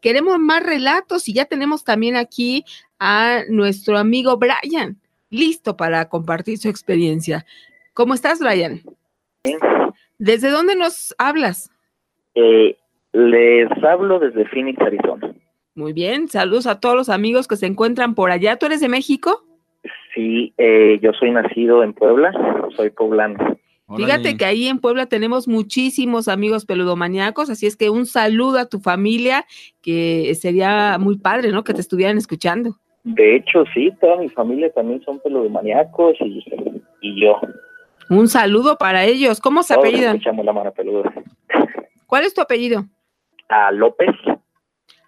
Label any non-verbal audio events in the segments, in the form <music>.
Queremos más relatos y ya tenemos también aquí a nuestro amigo Brian, listo para compartir su experiencia. ¿Cómo estás, Brian? ¿Desde dónde nos hablas? Eh, les hablo desde Phoenix, Arizona. Muy bien, saludos a todos los amigos que se encuentran por allá. ¿Tú eres de México? Sí, eh, yo soy nacido en Puebla, soy poblano. Fíjate que ahí en Puebla tenemos muchísimos amigos peludomaniacos, así es que un saludo a tu familia, que sería muy padre, ¿no? Que te estuvieran escuchando. De hecho, sí, toda mi familia también son peludomaniacos y, y yo. Un saludo para ellos. ¿Cómo se apellidan? Escuchamos la mano peluda. ¿Cuál es tu apellido? A López.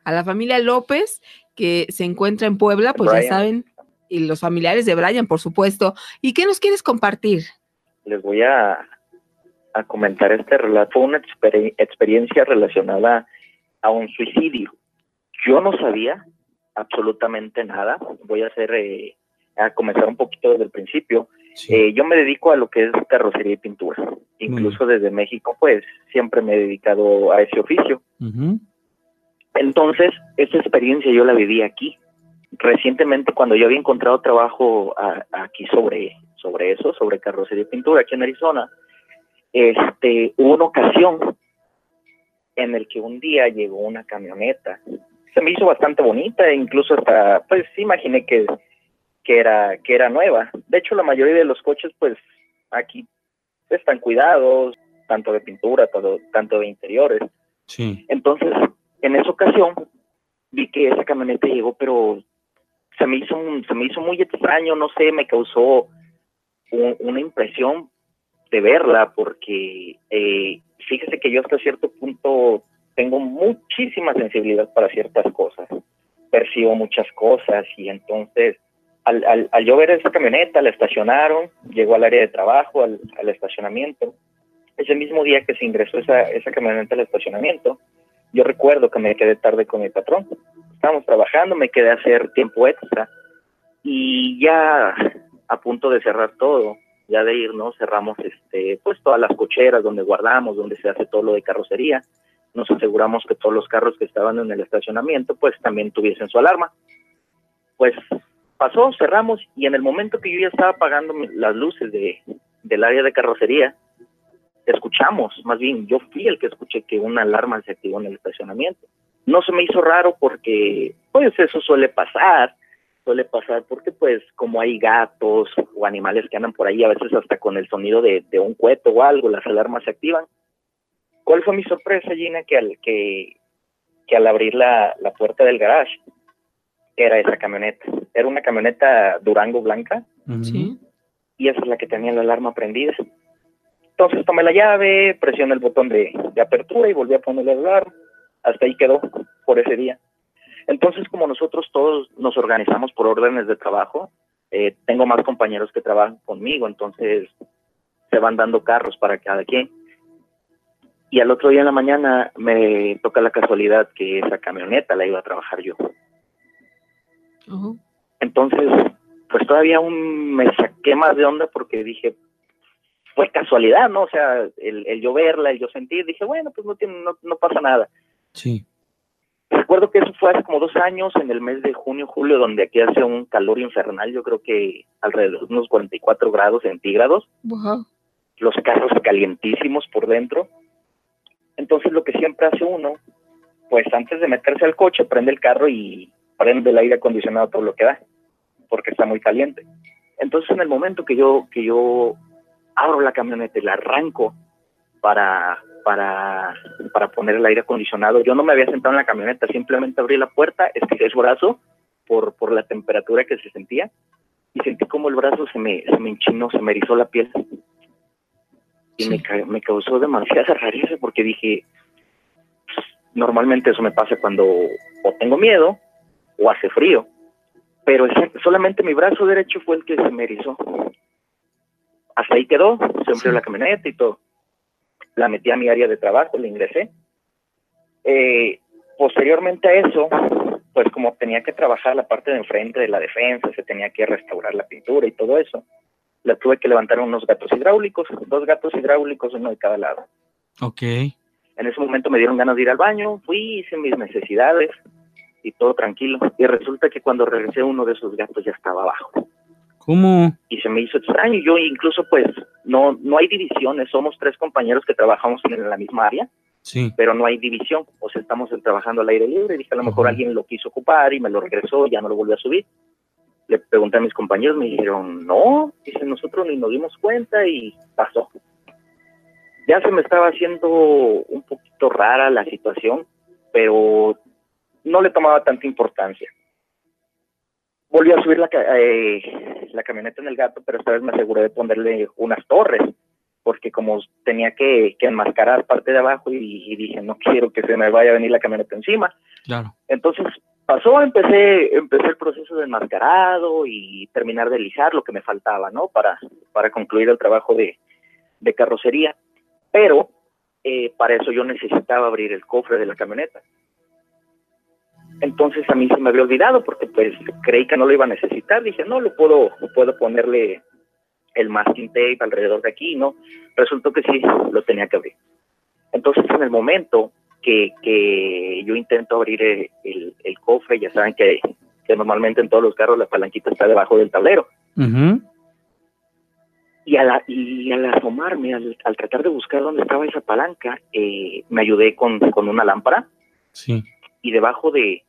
A la familia López, que se encuentra en Puebla, pues ya saben, y los familiares de Brian, por supuesto. ¿Y qué nos quieres compartir? Les voy a, a comentar este relato. Fue una experiencia relacionada a un suicidio. Yo no sabía absolutamente nada. Voy a hacer, eh, a comenzar un poquito desde el principio. Eh, yo me dedico a lo que es carrocería y pintura. Incluso desde México, pues siempre me he dedicado a ese oficio. Entonces, esa experiencia yo la viví aquí. Recientemente, cuando yo había encontrado trabajo aquí sobre sobre eso, sobre carrocería y pintura aquí en Arizona, este, hubo una ocasión en el que un día llegó una camioneta. Se me hizo bastante bonita e incluso hasta, pues imaginé que, que, era, que era nueva. De hecho, la mayoría de los coches, pues aquí están cuidados, tanto de pintura, todo, tanto de interiores. Sí. Entonces, en esa ocasión, vi que esa camioneta llegó, pero se me hizo, se me hizo muy extraño, no sé, me causó una impresión de verla porque eh, fíjese que yo hasta cierto punto tengo muchísima sensibilidad para ciertas cosas, percibo muchas cosas y entonces al, al, al yo ver esa camioneta, la estacionaron, llegó al área de trabajo, al, al estacionamiento. Ese mismo día que se ingresó esa, esa camioneta al estacionamiento, yo recuerdo que me quedé tarde con mi patrón. Estábamos trabajando, me quedé a hacer tiempo extra y ya a punto de cerrar todo, ya de irnos, cerramos este, pues todas las cocheras donde guardamos, donde se hace todo lo de carrocería, nos aseguramos que todos los carros que estaban en el estacionamiento pues también tuviesen su alarma. Pues pasó, cerramos y en el momento que yo ya estaba apagando las luces de, del área de carrocería, escuchamos, más bien yo fui el que escuché que una alarma se activó en el estacionamiento. No se me hizo raro porque pues eso suele pasar, suele pasar porque pues como hay gatos o animales que andan por ahí, a veces hasta con el sonido de, un cueto o algo, las alarmas se activan. ¿Cuál fue mi sorpresa, Gina? Que al, que, que al abrir la, la puerta del garage, era esa camioneta. Era una camioneta Durango blanca. Sí. Y esa es la que tenía la alarma prendida. Entonces tomé la llave, presioné el botón de, de apertura y volví a ponerle el alarma. Hasta ahí quedó por ese día. Entonces, como nosotros todos nos organizamos por órdenes de trabajo, eh, tengo más compañeros que trabajan conmigo, entonces se van dando carros para cada quien. Y al otro día en la mañana me toca la casualidad que esa camioneta la iba a trabajar yo. Entonces, pues todavía aún me saqué más de onda porque dije, fue casualidad, ¿no? O sea, el, el yo verla, el yo sentir, dije, bueno, pues no, tiene, no, no pasa nada. Sí. Recuerdo que eso fue hace como dos años, en el mes de junio, julio, donde aquí hace un calor infernal, yo creo que alrededor de unos 44 grados centígrados. Los carros calientísimos por dentro. Entonces lo que siempre hace uno, pues antes de meterse al coche, prende el carro y prende el aire acondicionado todo lo que da, porque está muy caliente. Entonces, en el momento que yo, que yo abro la camioneta y la arranco para, para, para poner el aire acondicionado, yo no me había sentado en la camioneta, simplemente abrí la puerta, estiré su brazo por, por la temperatura que se sentía y sentí como el brazo se me, se me enchinó, se me erizó la piel. Y me, me causó demasiada rareza porque dije, normalmente eso me pasa cuando o tengo miedo o hace frío, pero solamente mi brazo derecho fue el que se me erizó. Hasta ahí quedó, se enfrió la camioneta y todo. La metí a mi área de trabajo, la ingresé. Eh, posteriormente a eso, pues como tenía que trabajar la parte de enfrente de la defensa, se tenía que restaurar la pintura y todo eso, le tuve que levantar unos gatos hidráulicos, dos gatos hidráulicos, uno de cada lado. Ok. En ese momento me dieron ganas de ir al baño, fui, hice mis necesidades y todo tranquilo. Y resulta que cuando regresé uno de esos gatos ya estaba abajo. ¿Cómo? Y se me hizo extraño. Yo incluso pues no, no hay divisiones, somos tres compañeros que trabajamos en la misma área. Sí. Pero no hay división, o sea, estamos trabajando al aire libre. Dije, a lo mejor alguien lo quiso ocupar y me lo regresó, ya no lo volvió a subir. Le pregunté a mis compañeros, me dijeron, no, dice, nosotros ni nos dimos cuenta y pasó ya se me estaba haciendo un poquito rara la situación, pero no le tomaba tanta importancia. Volví a subir la, eh, la camioneta en el gato, pero esta vez me aseguré de ponerle unas torres, porque como tenía que, enmascarar parte de abajo y, dije, no quiero que se me vaya a venir la camioneta encima. Claro. Entonces pasó, empecé, empecé el proceso de enmascarado y terminar de lijar lo que me faltaba, ¿no? Para, para concluir el trabajo de, de carrocería pero eh, para eso yo necesitaba abrir el cofre de la camioneta. Entonces a mí se me había olvidado porque pues creí que no lo iba a necesitar. Dije, no, lo puedo, puedo ponerle el masking tape alrededor de aquí, ¿no? Resultó que sí, lo tenía que abrir. Entonces en el momento que, que yo intento abrir el, el, cofre, ya saben que, que, normalmente en todos los carros la palanquita está debajo del tablero. Y, al, y al asomarme, al, tratar de buscar dónde estaba esa palanca, eh, me ayudé con, una lámpara. Sí. Y debajo de,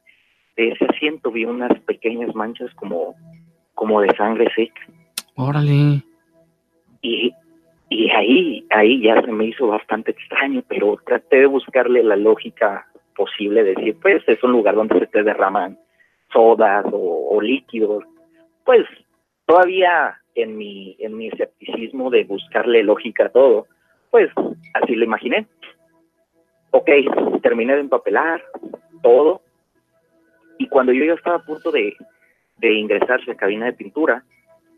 ese asiento vi unas pequeñas manchas como, como de sangre seca. Órale. Y, y ahí, ahí ya se me hizo bastante extraño, pero traté de buscarle la lógica posible, decir, pues es un lugar donde se te derraman sodas o, o líquidos. Pues todavía en mi, en mi escepticismo de buscarle lógica a todo, pues así lo imaginé. Ok, terminé de empapelar todo y cuando yo ya estaba a punto de, de ingresarse a cabina de pintura,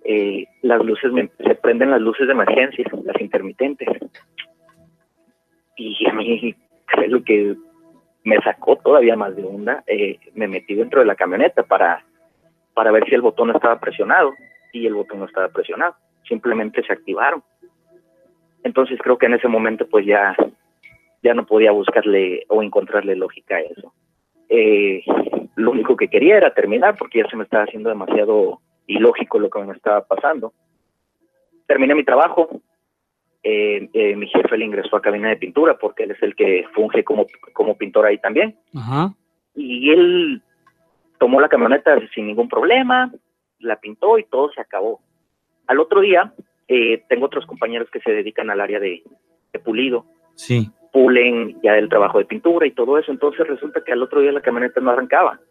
eh, las luces se prenden las luces de emergencia, las intermitentes. Y a mí es lo que me sacó todavía más de onda. Eh, me metí dentro de la camioneta para, para ver si el botón estaba presionado y el botón no estaba presionado, simplemente se activaron. Entonces creo que en ese momento pues ya, ya no podía buscarle o encontrarle lógica a eso. Eh, lo único que quería era terminar porque ya se me estaba haciendo demasiado ilógico lo que me estaba pasando. Terminé mi trabajo, eh, eh, mi jefe le ingresó a cabina de pintura porque él es el que funge como, como pintor ahí también. Y él tomó la camioneta sin ningún problema, la pintó y todo se acabó. Al otro día, eh, tengo otros compañeros que se dedican al área de, pulido. Sí. Pulen ya el trabajo de pintura y todo eso. Entonces resulta que al otro día la camioneta no arrancaba.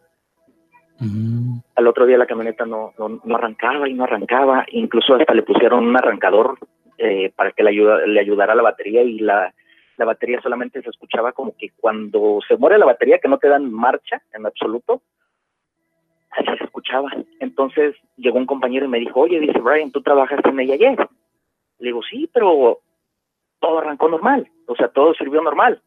Mm. Al otro día la camioneta no, no, arrancaba y no arrancaba. Incluso hasta le pusieron un arrancador eh, para que le, ayuda, le ayudara la batería y la, la batería solamente se escuchaba como que cuando se muere la batería, que no te dan marcha en absoluto, así se escuchaba. Entonces llegó un compañero y me dijo, oye, dice Brian, ¿tú trabajaste en ella ayer? Le digo, sí, pero todo arrancó normal, o sea, todo sirvió normal.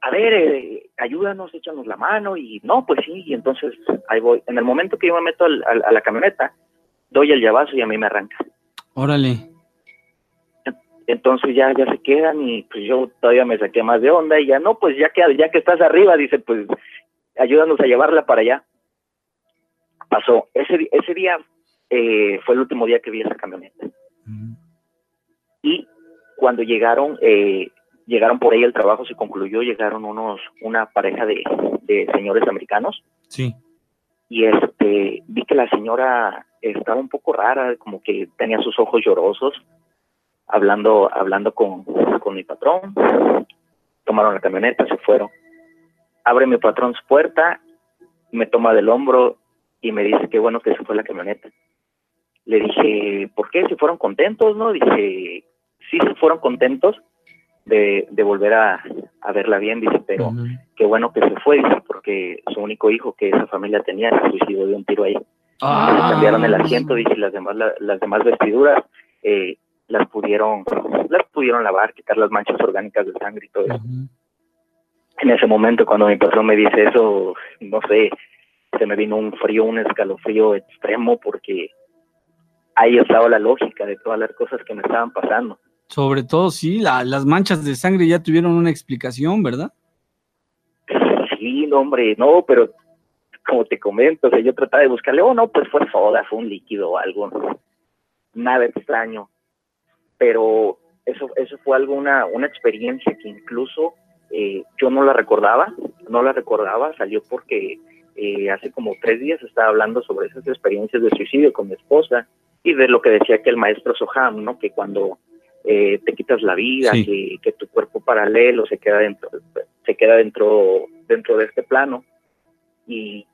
A ver, eh, ayúdanos, échanos la mano y no, pues sí, y entonces ahí voy. En el momento que yo me meto a la camioneta, doy el llavazo y a mí me arranca. Órale. Entonces ya, ya se quedan y pues yo todavía me saqué más de onda y ya no, pues ya que, ya que estás arriba, dice, pues ayúdanos a llevarla para allá pasó. Ese, ese día eh, fue el último día que vi esa camioneta. Y cuando llegaron, eh, llegaron por ahí el trabajo se concluyó, llegaron unos, una pareja de, de señores americanos Sí. y este vi que la señora estaba un poco rara, como que tenía sus ojos llorosos, hablando, hablando con, con mi patrón, tomaron la camioneta, se fueron. Abre mi patrón su puerta, me toma del hombro y me dice que bueno que se fue la camioneta. Le dije, ¿por qué? ¿Se fueron contentos? ¿No? Dice, sí se fueron contentos de, de volver a, a verla bien, dice, pero qué bueno que se fue, dice, porque su único hijo que esa familia tenía se suicidó de un tiro ahí. Ah. Le cambiaron el asiento, dice, y las demás, la- las demás vestiduras eh, las pudieron las pudieron lavar, quitar las manchas orgánicas de sangre y todo eso. En ese momento, cuando mi patrón me dice eso, no sé, se me vino un frío, un escalofrío extremo, porque ahí estaba la lógica de todas las cosas que me estaban pasando. Sobre todo, sí, la- las manchas de sangre ya tuvieron una explicación, ¿verdad? Sí, no, hombre, no, pero como te comento, o sea, yo trataba de buscarle, oh, no, pues fue soda, fue un líquido o algo, nada extraño, pero eso, eso fue algo, una, una experiencia que incluso eh, yo no la recordaba, no la recordaba, salió porque eh, hace como tres días estaba hablando sobre esas experiencias de suicidio con mi esposa y de lo que decía que el maestro Soham, ¿no? Que cuando eh, te quitas la vida, Sí. que, que tu cuerpo paralelo se queda dentro, se queda dentro, dentro de este plano y,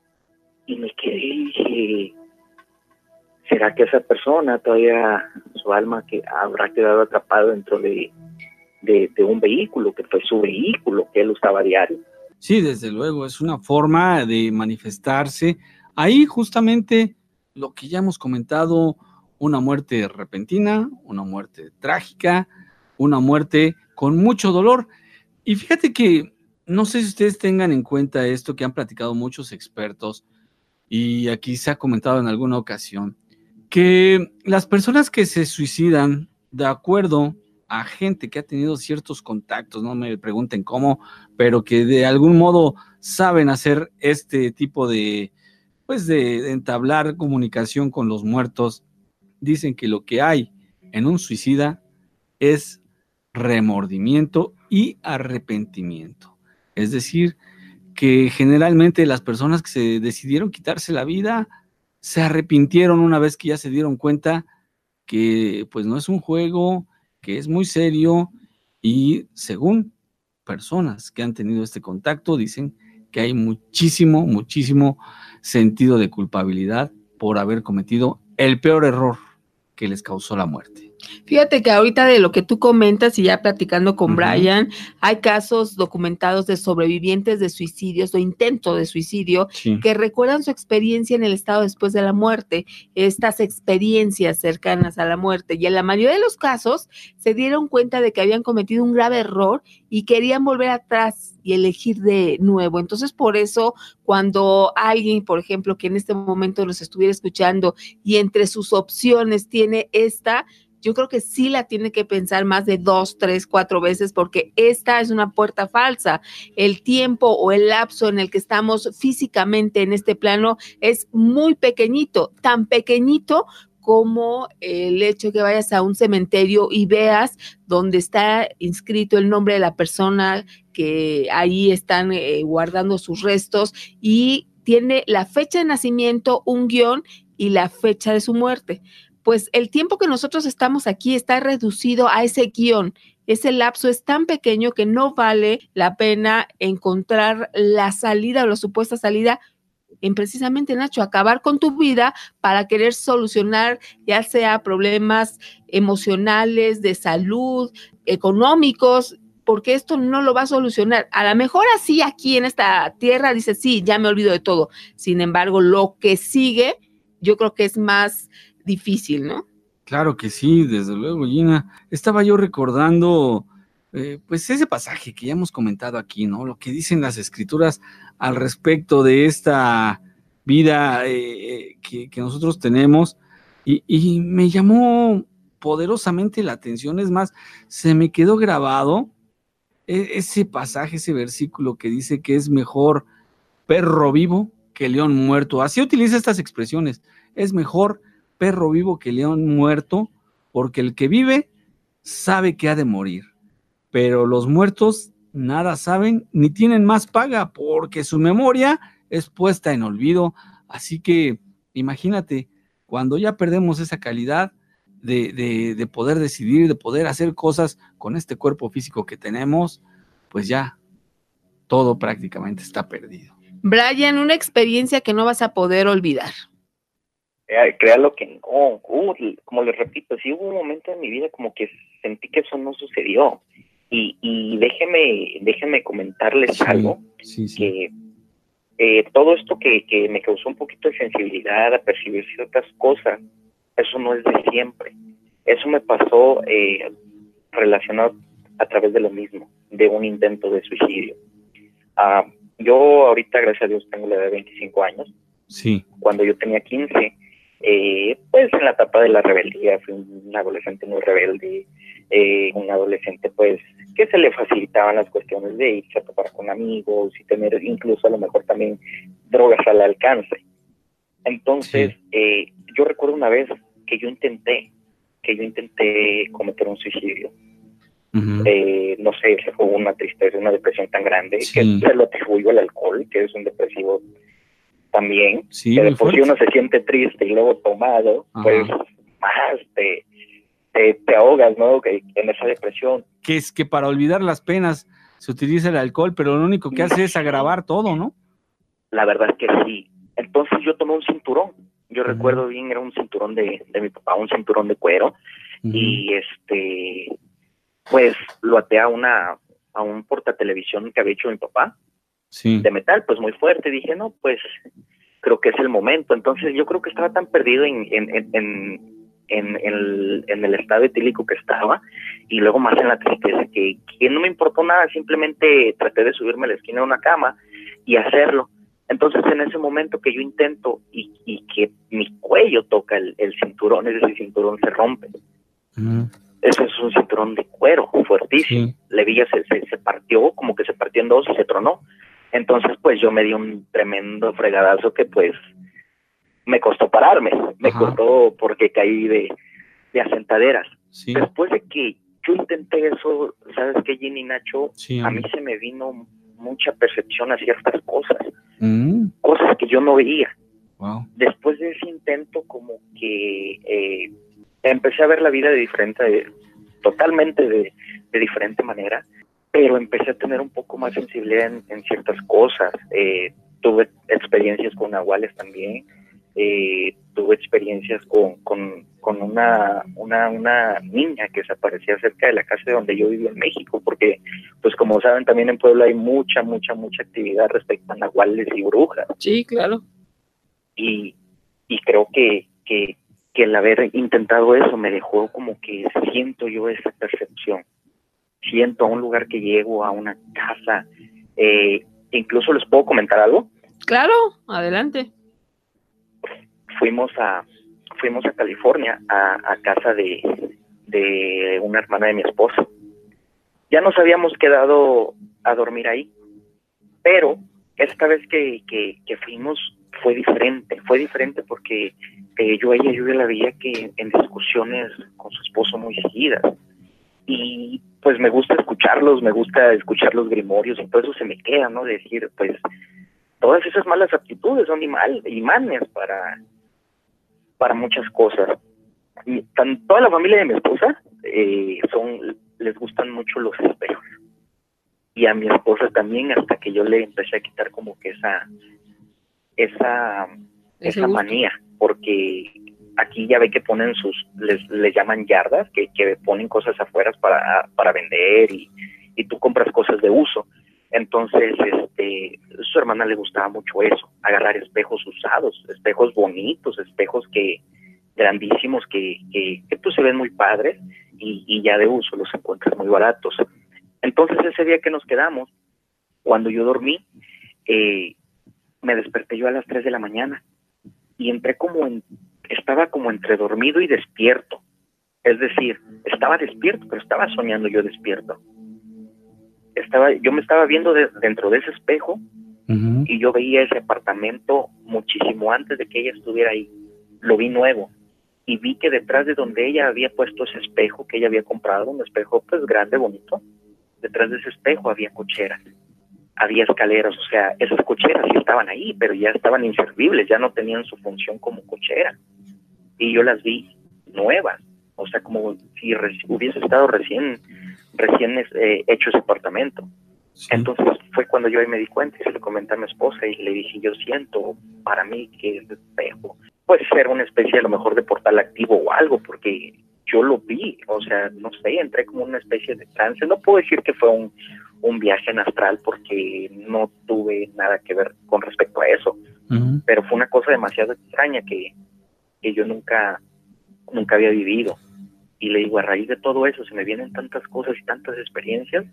y me quedé y dije, ¿será que esa persona todavía, su alma que habrá quedado atrapado dentro de, de, de un vehículo, que fue su vehículo, que él usaba a diario? Sí, desde luego, es una forma de manifestarse. Ahí justamente lo que ya hemos comentado, una muerte repentina, una muerte trágica, una muerte con mucho dolor. Y fíjate que no sé si ustedes tengan en cuenta esto que han platicado muchos expertos y aquí se ha comentado en alguna ocasión, que las personas que se suicidan de acuerdo a gente que ha tenido ciertos contactos, no me pregunten cómo, pero que de algún modo saben hacer este tipo de, pues de, de entablar comunicación con los muertos, dicen que lo que hay en un suicida es remordimiento y arrepentimiento. Es decir, que generalmente las personas que se decidieron quitarse la vida se arrepintieron una vez que ya se dieron cuenta que pues no es un juego, que es muy serio y según personas que han tenido este contacto dicen que hay muchísimo, muchísimo sentido de culpabilidad por haber cometido el peor error que les causó la muerte. Fíjate que ahorita de lo que tú comentas y ya platicando con. Brian, hay casos documentados de sobrevivientes de suicidios o intento de suicidio Sí. que recuerdan su experiencia en el estado después de la muerte, estas experiencias cercanas a la muerte. Y en la mayoría de los casos se dieron cuenta de que habían cometido un grave error y querían volver atrás y elegir de nuevo. Entonces, por eso, cuando alguien, por ejemplo, que en este momento nos estuviera escuchando y entre sus opciones tiene esta, yo creo que sí la tiene que pensar más de dos, tres, cuatro veces porque esta es una puerta falsa. El tiempo o el lapso en el que estamos físicamente en este plano es muy pequeñito, tan pequeñito como el hecho que vayas a un cementerio y veas donde está inscrito el nombre de la persona que ahí están eh, guardando sus restos y tiene la fecha de nacimiento, un guion y la fecha de su muerte pues el tiempo que nosotros estamos aquí está reducido a ese guion. Ese lapso es tan pequeño que no vale la pena encontrar la salida o la supuesta salida en precisamente, Nacho, acabar con tu vida para querer solucionar ya sea problemas emocionales, de salud, económicos, porque esto no lo va a solucionar. A lo mejor así aquí en esta tierra dice, sí, ya me olvido de todo. Sin embargo, lo que sigue, yo creo que es más difícil, ¿no? Claro que sí, desde luego, Gina. Estaba yo recordando, eh, pues ese pasaje que ya hemos comentado aquí, ¿no? Lo que dicen las escrituras al respecto de esta vida eh, que, que, nosotros tenemos y, y, me llamó poderosamente la atención. Es más, se me quedó grabado ese pasaje, ese versículo que dice que es mejor perro vivo que león muerto. Así utiliza estas expresiones. Es mejor perro vivo que león muerto, porque el que vive sabe que ha de morir, pero los muertos nada saben ni tienen más paga porque su memoria es puesta en olvido. Así que imagínate, cuando ya perdemos esa calidad de, de, poder decidir, de poder hacer cosas con este cuerpo físico que tenemos, pues ya todo prácticamente está perdido. Brian, una experiencia que no vas a poder olvidar. Eh, créalo que no, como les repito, sí hubo un momento en mi vida como que sentí que eso no sucedió. Y, y déjeme, déjeme comentarles algo, que eh, todo esto que, que me causó un poquito de sensibilidad a percibir ciertas cosas, eso no es de siempre. Eso me pasó eh, relacionado a través de lo mismo, de un intento de suicidio. Ah, yo ahorita, gracias a Dios, tengo la edad de 25 años. Sí. Cuando yo tenía 15, eh, pues en la etapa de la rebeldía, fui un adolescente muy rebelde, eh, un adolescente pues que se le facilitaban las cuestiones de irse a topar con amigos y tener incluso a lo mejor también drogas al alcance. Entonces, eh, yo recuerdo una vez que yo intenté, que yo intenté cometer un suicidio. Eh, no sé, fue una tristeza, una depresión tan grande que se lo atribuyo al alcohol, que es un depresivo también. Sí, que después si uno se siente triste y luego tomado, pues más te, te, ahogas, ¿no? Que, en esa depresión. Que es que para olvidar las penas se utiliza el alcohol, pero lo único que hace es agravar todo, ¿no? La verdad es que sí. Entonces yo tomé un cinturón. Yo recuerdo bien, era un cinturón de, de mi papá, un cinturón de cuero. Y este, pues lo até a una, a un portatelevisión que había hecho mi papá. De metal, pues muy fuerte. Dije, no, pues creo que es el momento. Entonces yo creo que estaba tan perdido en, en, en, en, el, en el estado etílico que estaba y luego más en la tristeza que, que no me importó nada, simplemente traté de subirme a la esquina de una cama y hacerlo. Entonces, en ese momento que yo intento y, y que mi cuello toca el, cinturón, ese cinturón se rompe. Eso es un cinturón de cuero fuertísimo. La hebilla se, se, partió, como que se partió en dos y se tronó. Entonces, pues yo me di un tremendo fregadazo que pues me costó pararme, me costó porque caí de, de asentaderas. Después de que yo intenté eso, ¿sabes qué, Ginny Nacho? a mí se me vino mucha percepción a ciertas cosas, mm. cosas que yo no veía. Después de ese intento, como que eh, empecé a ver la vida de diferente, totalmente de, diferente manera, pero empecé a tener un poco más sensibilidad en, ciertas cosas. Eh, tuve experiencias con nahuales también, eh, tuve experiencias con, con, con una, una, una, niña que se aparecía cerca de la casa de donde yo vivía en México, porque, pues como saben, también en Puebla hay mucha, mucha, mucha actividad respecto a nahuales y brujas. Sí, claro. Y, y creo que, que, que el haber intentado eso me dejó como que siento yo esa percepción. Siento a un lugar que llego, a una casa. Eh, incluso les puedo comentar algo. Claro, adelante fuimos a fuimos a California a, casa de, de una hermana de mi esposa. Ya nos habíamos quedado a dormir ahí, pero esta vez que, que, fuimos fue diferente, fue diferente porque eh, yo a ella yo la veía que en discusiones con su esposo muy seguidas y pues me gusta escucharlos, me gusta escuchar los grimorios y todo eso se me queda, ¿no? Decir, pues todas esas malas actitudes son imanes para para muchas cosas. Y tan, toda la familia de mi esposa eh, son les gustan mucho los espejos. Y a mi esposa también, hasta que yo le empecé a quitar como que esa esa esa manía, porque aquí ya ve que ponen sus, les, les llaman yardas, que, que ponen cosas afuera para, para vender y, y tú compras cosas de uso. Entonces, este, su hermana le gustaba mucho eso, agarrar espejos usados, espejos bonitos, espejos que grandísimos que, que, pues se ven muy padres y, y, ya de uso los encuentras muy baratos. Entonces ese día que nos quedamos, cuando yo dormí, eh, me desperté yo a las 3 de la mañana y entré como en, estaba como entre dormido y despierto. Es decir, estaba despierto, pero estaba soñando yo despierto estaba, yo me estaba viendo dentro de ese espejo y yo veía ese apartamento muchísimo antes de que ella estuviera ahí. Lo vi nuevo y vi que detrás de donde ella había puesto ese espejo que ella había comprado, un espejo pues grande, bonito, detrás de ese espejo había cocheras, había escaleras, o sea, esas cocheras sí estaban ahí, pero ya estaban inservibles, ya no tenían su función como cochera. Y yo las vi nuevas, o sea, como si hubiese estado recién, recién eh, hecho ese apartamento. Entonces fue cuando yo ahí me di cuenta y se lo comenté a mi esposa y le dije, yo siento para mí que el espejo puede ser una especie a lo mejor de portal activo o algo, porque yo lo vi, o sea, no sé, entré como una especie de trance. No puedo decir que fue un, un viaje en astral porque no tuve nada que ver con respecto a eso, pero fue una cosa demasiado extraña que, que yo nunca, nunca había vivido. Y le digo, a raíz de todo eso se me vienen tantas cosas y tantas experiencias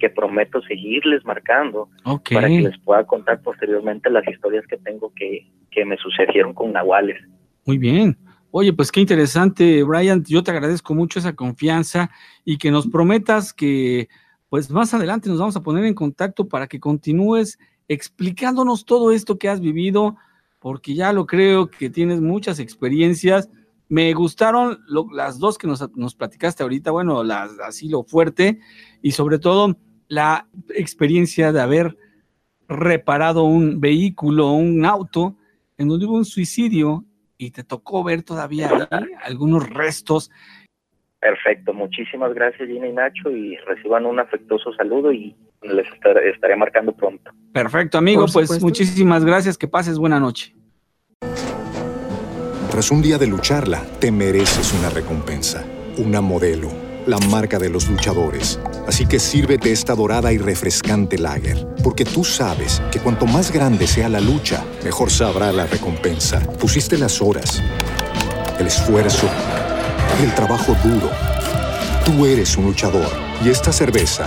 que prometo seguirles marcando para que les pueda contar posteriormente las historias que tengo que, que me sucedieron con nahuales. Muy bien. Oye, pues qué interesante, Brian. Yo te agradezco mucho esa confianza y que nos prometas que, pues más adelante nos vamos a poner en contacto para que continúes explicándonos todo esto que has vivido, porque ya lo creo que tienes muchas experiencias. Me gustaron las dos que nos, nos platicaste ahorita, bueno, las, así lo fuerte y sobre todo la experiencia de haber reparado un vehículo, un auto, en donde hubo un suicidio y te tocó ver todavía <laughs> algunos restos. Perfecto, muchísimas gracias Gina y Nacho y reciban un afectuoso saludo y les estaré, marcando pronto. Perfecto, amigo, pues muchísimas gracias, que pases buena noche. Tras un día de lucharla, te mereces una recompensa, una modelo la marca de los luchadores. Así que sírvete esta dorada y refrescante lager, porque tú sabes que cuanto más grande sea la lucha, mejor sabrá la recompensa. Pusiste las horas, el esfuerzo, el trabajo duro. Tú eres un luchador y esta cerveza